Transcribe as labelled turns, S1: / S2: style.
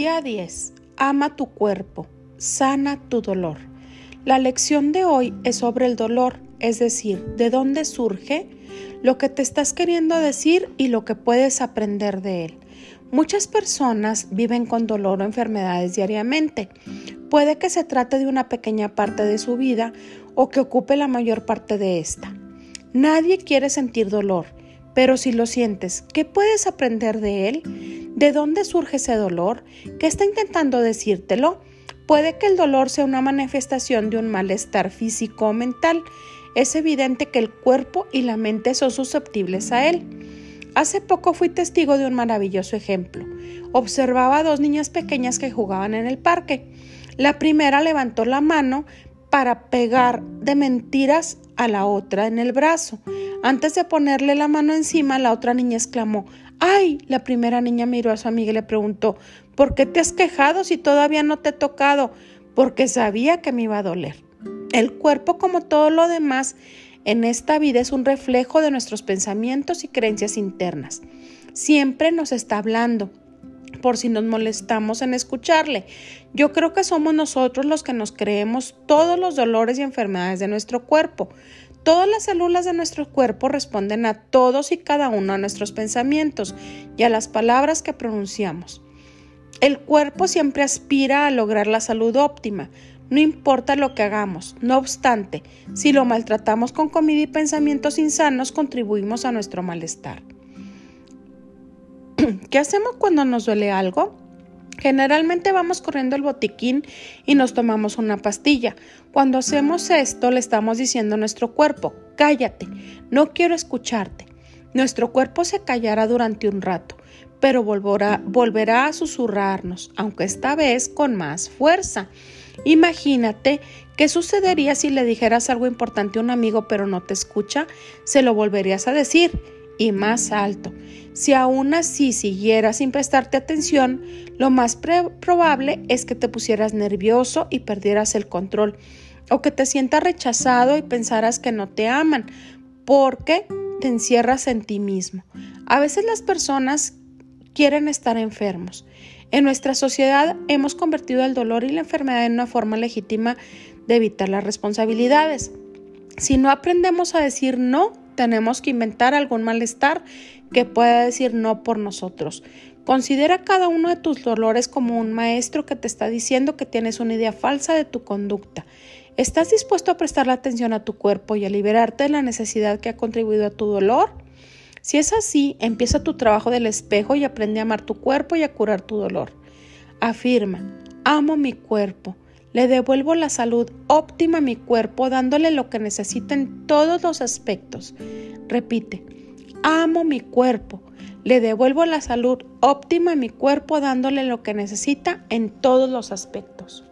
S1: Día 10. Ama tu cuerpo, sana tu dolor. La lección de hoy es sobre el dolor, es decir, de dónde surge, lo que te estás queriendo decir y lo que puedes aprender de él. Muchas personas viven con dolor o enfermedades diariamente. Puede que se trate de una pequeña parte de su vida o que ocupe la mayor parte de esta. Nadie quiere sentir dolor, pero si lo sientes, ¿qué puedes aprender de él? ¿De dónde surge ese dolor? ¿Qué está intentando decírtelo? Puede que el dolor sea una manifestación de un malestar físico o mental. Es evidente que el cuerpo y la mente son susceptibles a él. Hace poco fui testigo de un maravilloso ejemplo. Observaba a dos niñas pequeñas que jugaban en el parque. La primera levantó la mano para pegar de mentiras a la otra en el brazo. Antes de ponerle la mano encima, la otra niña exclamó ¡Ay! La primera niña miró a su amiga y le preguntó ¿Por qué te has quejado si todavía no te he tocado? Porque sabía que me iba a doler. El cuerpo, como todo lo demás, en esta vida es un reflejo de nuestros pensamientos y creencias internas. Siempre nos está hablando, por si nos molestamos en escucharle. Yo creo que somos nosotros los que nos creemos todos los dolores y enfermedades de nuestro cuerpo. Todas las células de nuestro cuerpo responden a todos y cada uno de nuestros pensamientos y a las palabras que pronunciamos. El cuerpo siempre aspira a lograr la salud óptima, no importa lo que hagamos. No obstante, si lo maltratamos con comida y pensamientos insanos, contribuimos a nuestro malestar. ¿Qué hacemos cuando nos duele algo? Generalmente vamos corriendo el botiquín y nos tomamos una pastilla. Cuando hacemos esto, le estamos diciendo a nuestro cuerpo, cállate, no quiero escucharte. Nuestro cuerpo se callará durante un rato, pero volverá, volverá a susurrarnos, aunque esta vez con más fuerza. Imagínate qué sucedería si le dijeras algo importante a un amigo pero no te escucha, se lo volverías a decir y más alto. Si aún así siguieras sin prestarte atención, lo más probable es que te pusieras nervioso y perdieras el control, o que te sientas rechazado y pensaras que no te aman, porque te encierras en ti mismo. A veces las personas quieren estar enfermos. En nuestra sociedad hemos convertido el dolor y la enfermedad en una forma legítima de evitar las responsabilidades. Si no aprendemos a decir no, tenemos que inventar algún malestar que pueda decir no por nosotros. Considera cada uno de tus dolores como un maestro que te está diciendo que tienes una idea falsa de tu conducta. ¿Estás dispuesto a prestarle atención a tu cuerpo y a liberarte de la necesidad que ha contribuido a tu dolor? Si es así, empieza tu trabajo del espejo y aprende a amar tu cuerpo y a curar tu dolor. Afirma, amo mi cuerpo. Le devuelvo la salud óptima a mi cuerpo dándole lo que necesita en todos los aspectos. Repite, amo mi cuerpo. Le devuelvo la salud óptima a mi cuerpo dándole lo que necesita en todos los aspectos.